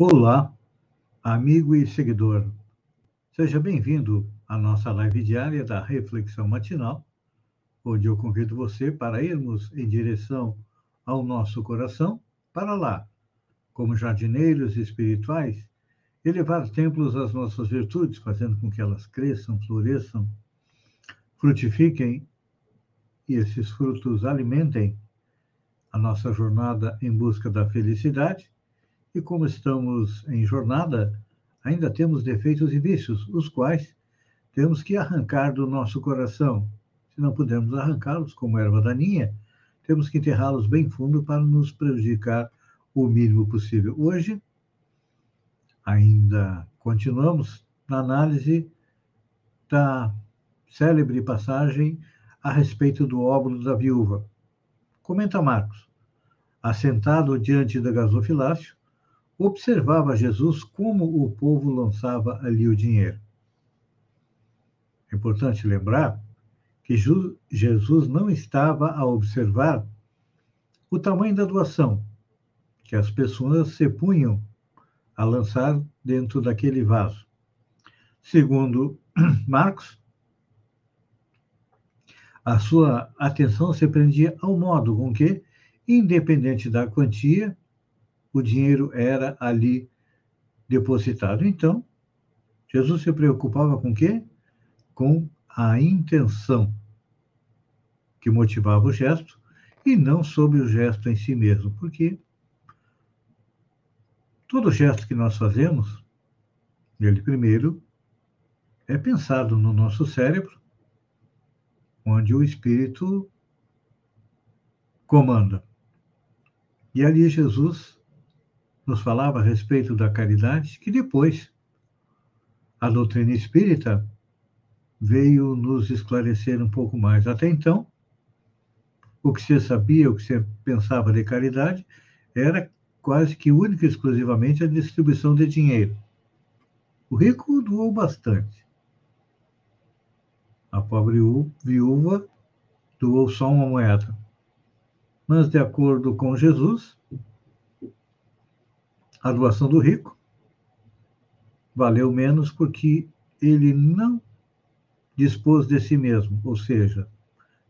Olá, amigo e seguidor. Seja bem-vindo à nossa live diária da Reflexão Matinal, onde eu convido você para irmos em direção ao nosso coração, para lá, como jardineiros espirituais, elevar templos às nossas virtudes, fazendo com que elas cresçam, floresçam, frutifiquem e esses frutos alimentem a nossa jornada em busca da felicidade e como estamos em jornada, ainda temos defeitos e vícios, os quais temos que arrancar do nosso coração. Se não pudermos arrancá-los como erva daninha, temos que enterrá-los bem fundo para nos prejudicar o mínimo possível. Hoje, ainda continuamos na análise da célebre passagem a respeito do óvulo da viúva. Comenta Marcos. Assentado diante da gasofilácio, observava Jesus como o povo lançava ali o dinheiro. É importante lembrar que Jesus não estava a observar o tamanho da doação que as pessoas se punham a lançar dentro daquele vaso. Segundo Marcos, a sua atenção se prendia ao modo com que, independente da quantia, o dinheiro era ali depositado. Então, Jesus se preocupava com o quê? Com a intenção que motivava o gesto e não sobre o gesto em si mesmo, porque todo gesto que nós fazemos, ele primeiro é pensado no nosso cérebro, onde o espírito comanda. E ali Jesus nos falava a respeito da caridade, que depois a doutrina espírita veio nos esclarecer um pouco mais. Até então, o que você sabia, o que você pensava de caridade, era quase que única e exclusivamente a distribuição de dinheiro. O rico doou bastante. A pobre viúva doou só uma moeda. Mas, de acordo com Jesus, a doação do rico valeu menos porque ele não dispôs de si mesmo, ou seja,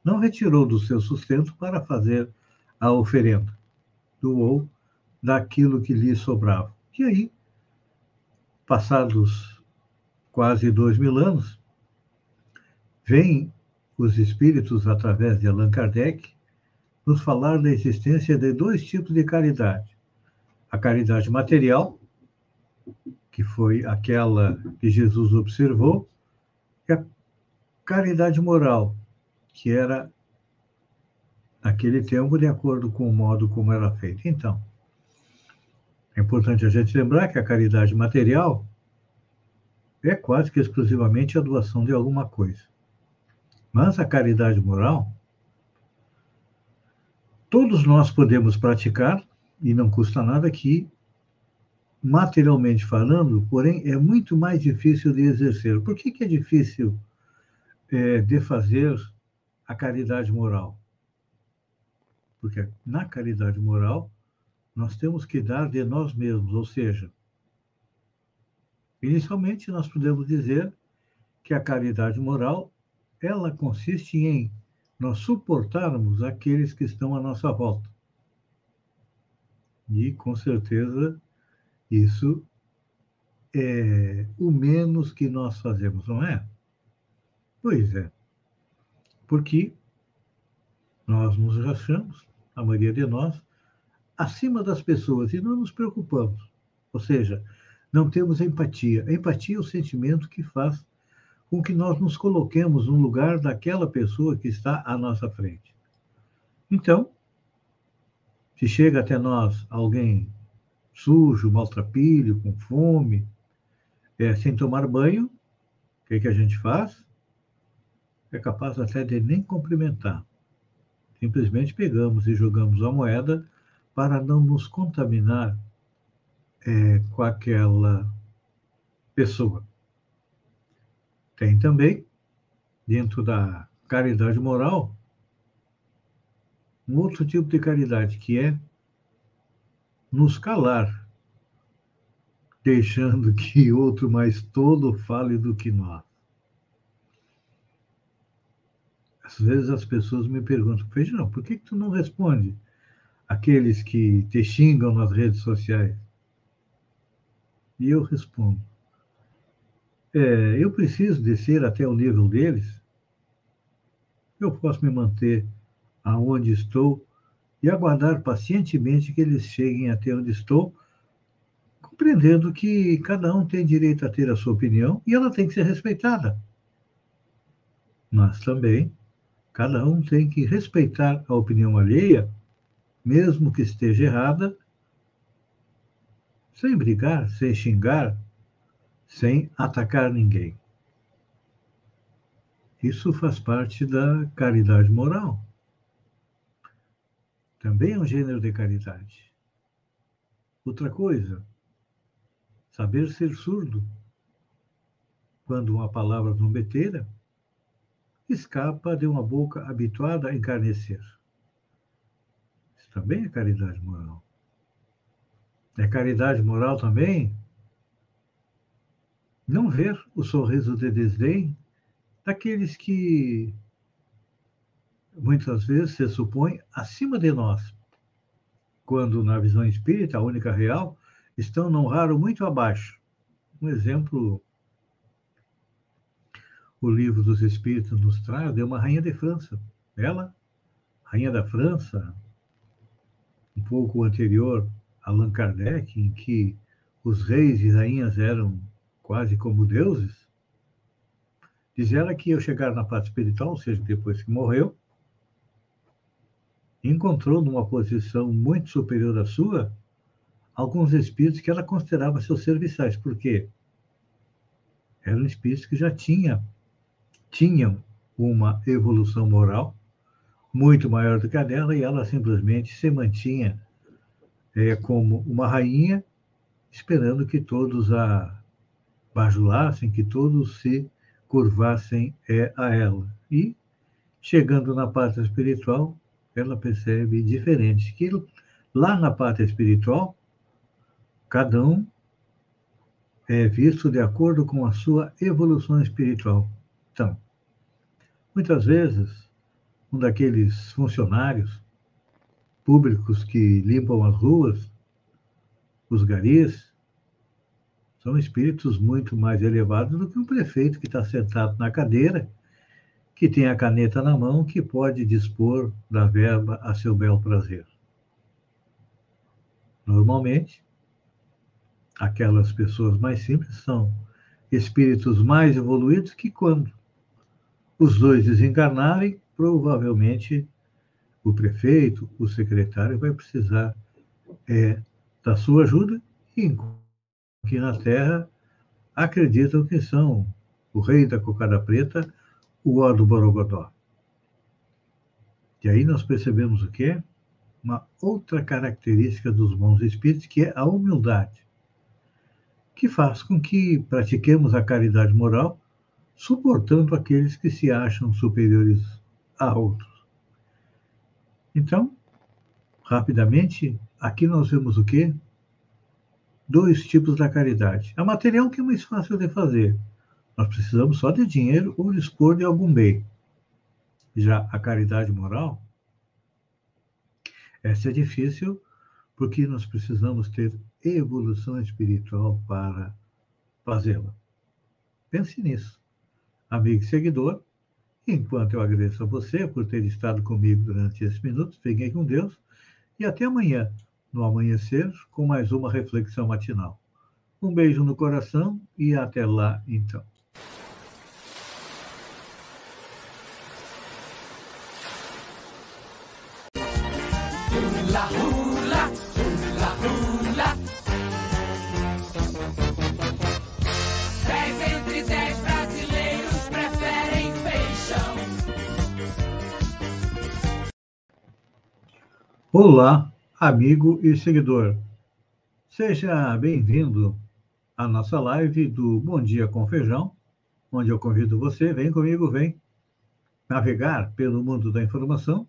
não retirou do seu sustento para fazer a oferenda, doou daquilo que lhe sobrava. E aí, passados quase dois mil anos, vêm os espíritos, através de Allan Kardec, nos falar da existência de dois tipos de caridade a caridade material, que foi aquela que Jesus observou, e a caridade moral, que era naquele tempo de acordo com o modo como era feita. Então, é importante a gente lembrar que a caridade material é quase que exclusivamente a doação de alguma coisa. Mas a caridade moral, todos nós podemos praticar e não custa nada que, materialmente falando, porém, é muito mais difícil de exercer. Por que, que é difícil é, de fazer a caridade moral? Porque na caridade moral, nós temos que dar de nós mesmos, ou seja, inicialmente nós podemos dizer que a caridade moral ela consiste em nós suportarmos aqueles que estão à nossa volta. E, com certeza, isso é o menos que nós fazemos, não é? Pois é. Porque nós nos achamos, a maioria de nós, acima das pessoas e não nos preocupamos. Ou seja, não temos empatia. A empatia é o sentimento que faz com que nós nos coloquemos no lugar daquela pessoa que está à nossa frente. Então, se chega até nós alguém sujo, maltrapilho, com fome, é, sem tomar banho, o que, que a gente faz? É capaz até de nem cumprimentar. Simplesmente pegamos e jogamos a moeda para não nos contaminar é, com aquela pessoa. Tem também, dentro da caridade moral, um outro tipo de caridade, que é nos calar, deixando que outro mais todo fale do que nós. Às vezes as pessoas me perguntam, Feijão, por que, que tu não responde aqueles que te xingam nas redes sociais? E eu respondo, é, eu preciso descer até o nível deles? Eu posso me manter aonde estou e aguardar pacientemente que eles cheguem até onde estou, compreendendo que cada um tem direito a ter a sua opinião e ela tem que ser respeitada. Mas também cada um tem que respeitar a opinião alheia, mesmo que esteja errada, sem brigar, sem xingar, sem atacar ninguém. Isso faz parte da caridade moral também é um gênero de caridade. Outra coisa, saber ser surdo. Quando uma palavra trombeteira escapa de uma boca habituada a encarnecer. Isso também é caridade moral. É caridade moral também não ver o sorriso de desdém daqueles que muitas vezes se supõe acima de nós, quando na visão espírita, a única real, estão não raro muito abaixo. Um exemplo, o livro dos Espíritos nos traz de uma rainha de França. Ela, rainha da França, um pouco anterior a Allan Kardec, em que os reis e rainhas eram quase como deuses, diz ela que ao chegar na parte espiritual, ou seja, depois que morreu, encontrou numa posição muito superior à sua alguns espíritos que ela considerava seus serviçais. Por quê? Eram espíritos que já tinha, tinham uma evolução moral muito maior do que a dela e ela simplesmente se mantinha é, como uma rainha, esperando que todos a bajulassem, que todos se curvassem é, a ela. E, chegando na parte espiritual, ela percebe diferente. Que lá na parte espiritual, cada um é visto de acordo com a sua evolução espiritual. Então, muitas vezes, um daqueles funcionários públicos que limpam as ruas, os garis, são espíritos muito mais elevados do que um prefeito que está sentado na cadeira que tem a caneta na mão, que pode dispor da verba a seu bel prazer. Normalmente, aquelas pessoas mais simples são espíritos mais evoluídos que quando os dois desencarnarem, provavelmente o prefeito, o secretário vai precisar é, da sua ajuda e que na Terra acreditam que são o rei da cocada preta o ó do Borogodó. E aí nós percebemos o quê? Uma outra característica dos bons espíritos, que é a humildade, que faz com que pratiquemos a caridade moral, suportando aqueles que se acham superiores a outros. Então, rapidamente, aqui nós vemos o quê? Dois tipos da caridade. A material, que é mais fácil de fazer, nós precisamos só de dinheiro ou dispor de algum bem. Já a caridade moral, essa é difícil porque nós precisamos ter evolução espiritual para fazê-la. Pense nisso, amigo e seguidor. Enquanto eu agradeço a você por ter estado comigo durante esses minutos, fiquem com Deus e até amanhã, no amanhecer, com mais uma reflexão matinal. Um beijo no coração e até lá, então. Olá, amigo e seguidor. Seja bem-vindo à nossa live do Bom Dia com Feijão, onde eu convido você, vem comigo, vem navegar pelo mundo da informação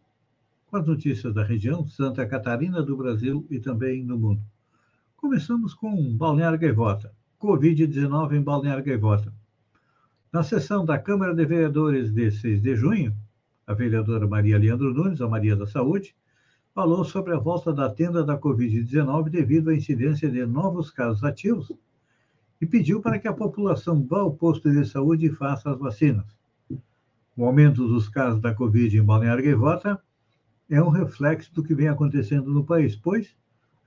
com as notícias da região, Santa Catarina, do Brasil e também no mundo. Começamos com Balneário Gaivota, Covid-19 em Balneário Gaivota. Na sessão da Câmara de Vereadores de 6 de junho, a vereadora Maria Leandro Nunes, a Maria da Saúde, falou sobre a volta da tenda da Covid-19 devido à incidência de novos casos ativos e pediu para que a população vá ao posto de saúde e faça as vacinas. O aumento dos casos da Covid em Balneário Gaivota é um reflexo do que vem acontecendo no país, pois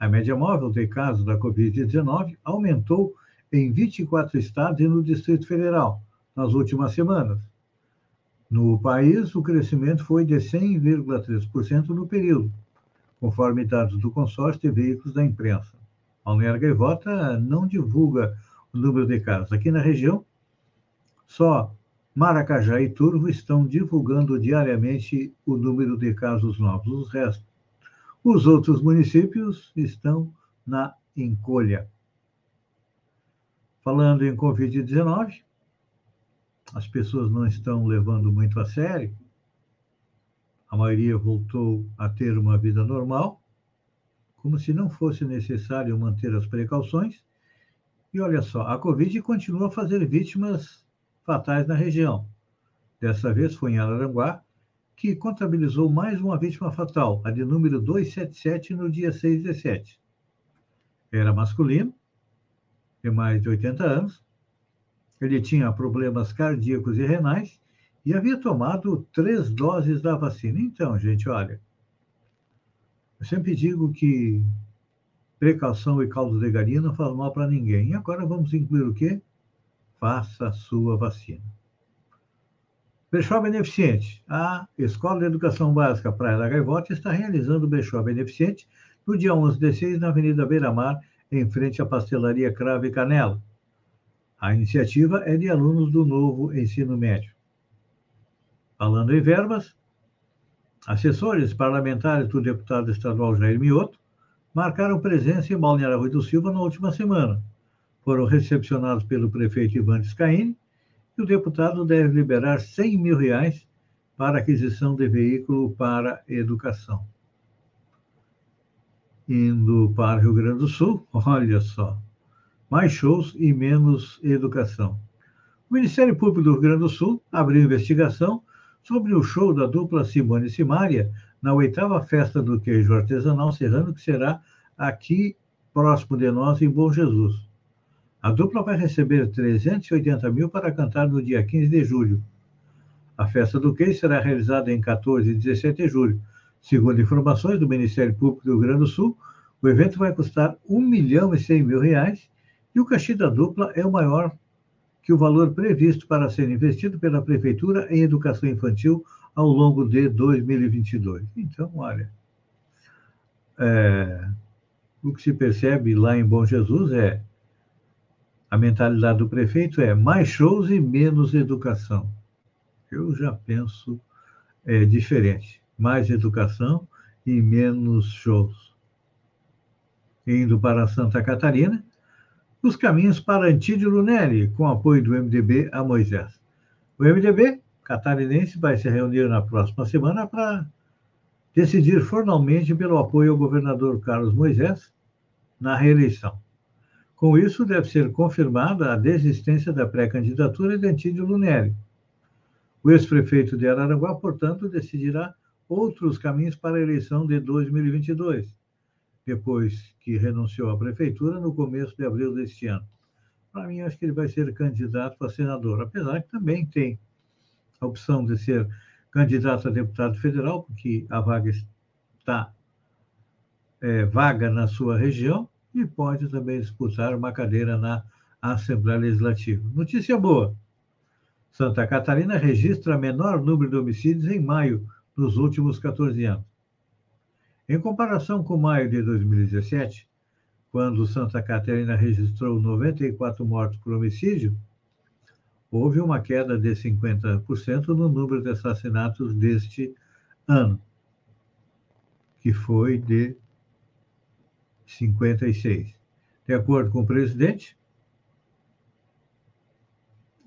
a média móvel de casos da Covid-19 aumentou em 24 estados e no Distrito Federal nas últimas semanas. No país, o crescimento foi de 100,3% no período, conforme dados do consórcio de veículos da imprensa. A Balneário Gaivota não divulga o número de casos. Aqui na região, só Maracajá e Turvo estão divulgando diariamente o número de casos novos. Os restos, os outros municípios estão na encolha. Falando em Covid-19, as pessoas não estão levando muito a sério a maioria voltou a ter uma vida normal, como se não fosse necessário manter as precauções. E olha só, a Covid continua a fazer vítimas fatais na região. Dessa vez foi em Araranguá, que contabilizou mais uma vítima fatal, a de número 277, no dia 6 de 7. Era masculino, de mais de 80 anos. Ele tinha problemas cardíacos e renais e havia tomado três doses da vacina. Então, gente, olha, eu sempre digo que precaução e caldo de galinha não faz mal para ninguém. E agora vamos incluir o quê? Faça a sua vacina. Brechó Beneficente. A Escola de Educação Básica Praia da Gaivota está realizando o Brechó Beneficente no dia 11 de 6, na Avenida Beira Mar, em frente à Pastelaria Crave Canela. A iniciativa é de alunos do novo ensino médio. Falando em verbas, assessores parlamentares do deputado estadual Jair Mioto marcaram presença em Balneário Rui do Silva na última semana. Foram recepcionados pelo prefeito Ivan Scaini e o deputado deve liberar 100 mil reais para aquisição de veículo para educação. Indo para Rio Grande do Sul, olha só, mais shows e menos educação. O Ministério Público do Rio Grande do Sul abriu investigação sobre o show da dupla Simone e Simaria na oitava festa do queijo artesanal serrano, que será aqui próximo de nós, em Bom Jesus. A dupla vai receber 380 mil para cantar no dia 15 de julho. A festa do queijo será realizada em 14 e 17 de julho. Segundo informações do Ministério Público do Rio Grande do Sul, o evento vai custar 1 milhão e 100 mil reais e o cachê da dupla é o maior que o valor previsto para ser investido pela Prefeitura em educação infantil ao longo de 2022. Então, olha, é, o que se percebe lá em Bom Jesus é a mentalidade do prefeito é mais shows e menos educação. Eu já penso é, diferente. Mais educação e menos shows. Indo para Santa Catarina, os caminhos para Antídio Lunelli, com apoio do MDB a Moisés. O MDB catarinense vai se reunir na próxima semana para decidir formalmente pelo apoio ao governador Carlos Moisés na reeleição. Com isso, deve ser confirmada a desistência da pré-candidatura de Antídio Lunelli. O ex-prefeito de Araranguá, portanto, decidirá outros caminhos para a eleição de 2022 depois que renunciou à prefeitura no começo de abril deste ano. Para mim, acho que ele vai ser candidato a senador, apesar que também tem a opção de ser candidato a deputado federal, porque a vaga está é, vaga na sua região e pode também disputar uma cadeira na Assembleia Legislativa. Notícia boa: Santa Catarina registra menor número de homicídios em maio nos últimos 14 anos. Em comparação com maio de 2017, quando Santa Catarina registrou 94 mortos por homicídio, houve uma queda de 50% no número de assassinatos deste ano. que foi de 56. De acordo com o presidente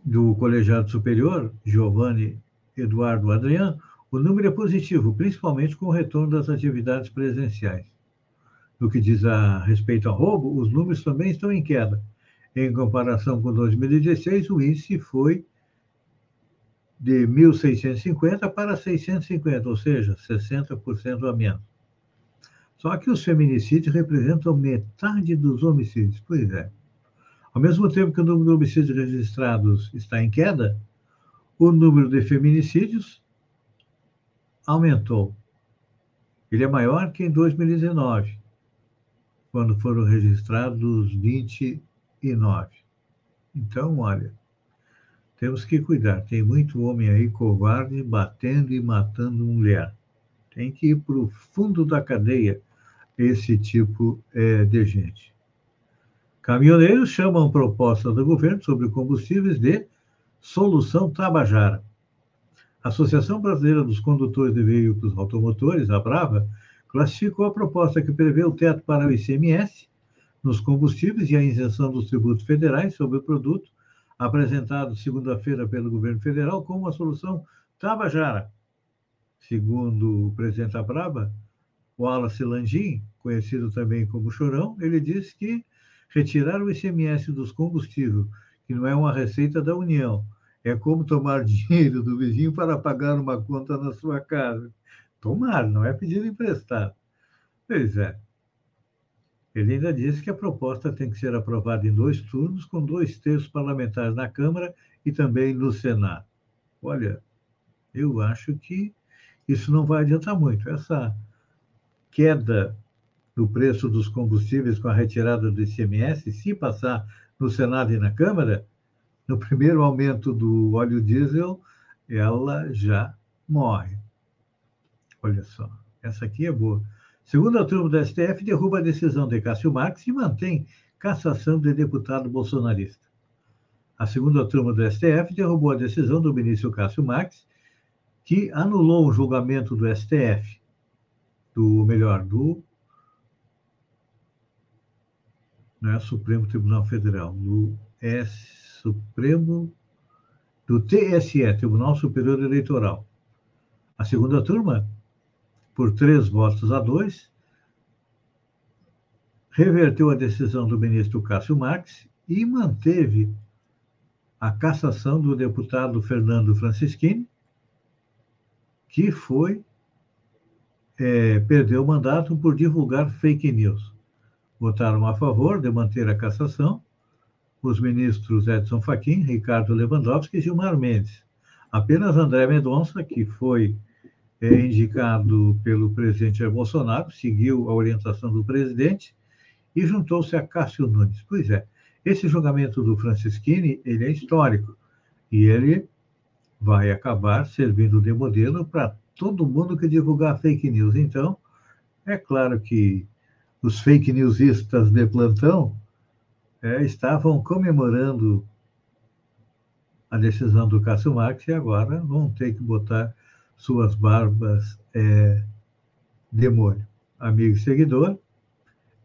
do Colegiado Superior, Giovanni Eduardo Adrian, o número é positivo, principalmente com o retorno das atividades presenciais. No que diz a respeito ao roubo, os números também estão em queda. Em comparação com 2016, o índice foi de 1.650 para 650, ou seja, 60% a menos. Só que os feminicídios representam metade dos homicídios. Pois é. Ao mesmo tempo que o número de homicídios registrados está em queda, o número de feminicídios aumentou. Ele é maior que em 2019, quando foram registrados 29. Então, olha, temos que cuidar. Tem muito homem aí covarde batendo e matando mulher. Tem que ir para o fundo da cadeia esse tipo é, de gente. Caminhoneiros chamam proposta do governo sobre combustíveis de solução Tabajara. A Associação Brasileira dos Condutores de Veículos Automotores, a Brava, classificou a proposta que prevê o teto para o ICMS nos combustíveis e a isenção dos tributos federais sobre o produto, apresentado segunda-feira pelo governo federal, como uma solução Tabajara. Segundo o presidente da Brava, Wallace Landim, conhecido também como Chorão, ele disse que retirar o ICMS dos combustíveis, que não é uma receita da União, é como tomar dinheiro do vizinho para pagar uma conta na sua casa. Tomar, não é pedido emprestado. Pois é. Ele ainda disse que a proposta tem que ser aprovada em dois turnos, com dois terços parlamentares na Câmara e também no Senado. Olha, eu acho que isso não vai adiantar muito. Essa queda do preço dos combustíveis com a retirada do ICMS, se passar no Senado e na Câmara, no primeiro aumento do óleo diesel, ela já morre. Olha só, essa aqui é boa. Segunda turma do STF derruba a decisão de Cássio Marques e mantém cassação de deputado bolsonarista. A segunda turma do STF derrubou a decisão do ministro Cássio Marques, que anulou o julgamento do STF, do melhor, do não é Supremo Tribunal Federal, do S Supremo do TSE, Tribunal Superior Eleitoral. A segunda turma, por três votos a dois, reverteu a decisão do ministro Cássio Marques e manteve a cassação do deputado Fernando Francischini, que foi é, perdeu o mandato por divulgar fake news. Votaram a favor de manter a cassação os ministros Edson Fachin, Ricardo Lewandowski e Gilmar Mendes. Apenas André Mendonça, que foi é, indicado pelo presidente Bolsonaro, seguiu a orientação do presidente e juntou-se a Cássio Nunes. Pois é, esse julgamento do Francisquini, ele é histórico e ele vai acabar servindo de modelo para todo mundo que divulgar fake news. Então, é claro que os fake newsistas de plantão é, estavam comemorando a decisão do Cássio Marques e agora vão ter que botar suas barbas é, de molho. Amigo e seguidor,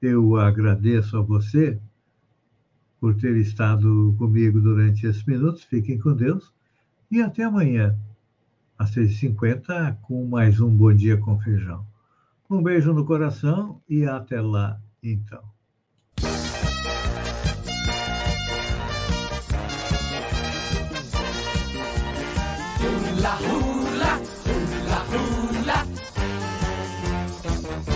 eu agradeço a você por ter estado comigo durante esses minutos. Fiquem com Deus e até amanhã, às 6h50, com mais um Bom Dia com Feijão. Um beijo no coração e até lá, então. la.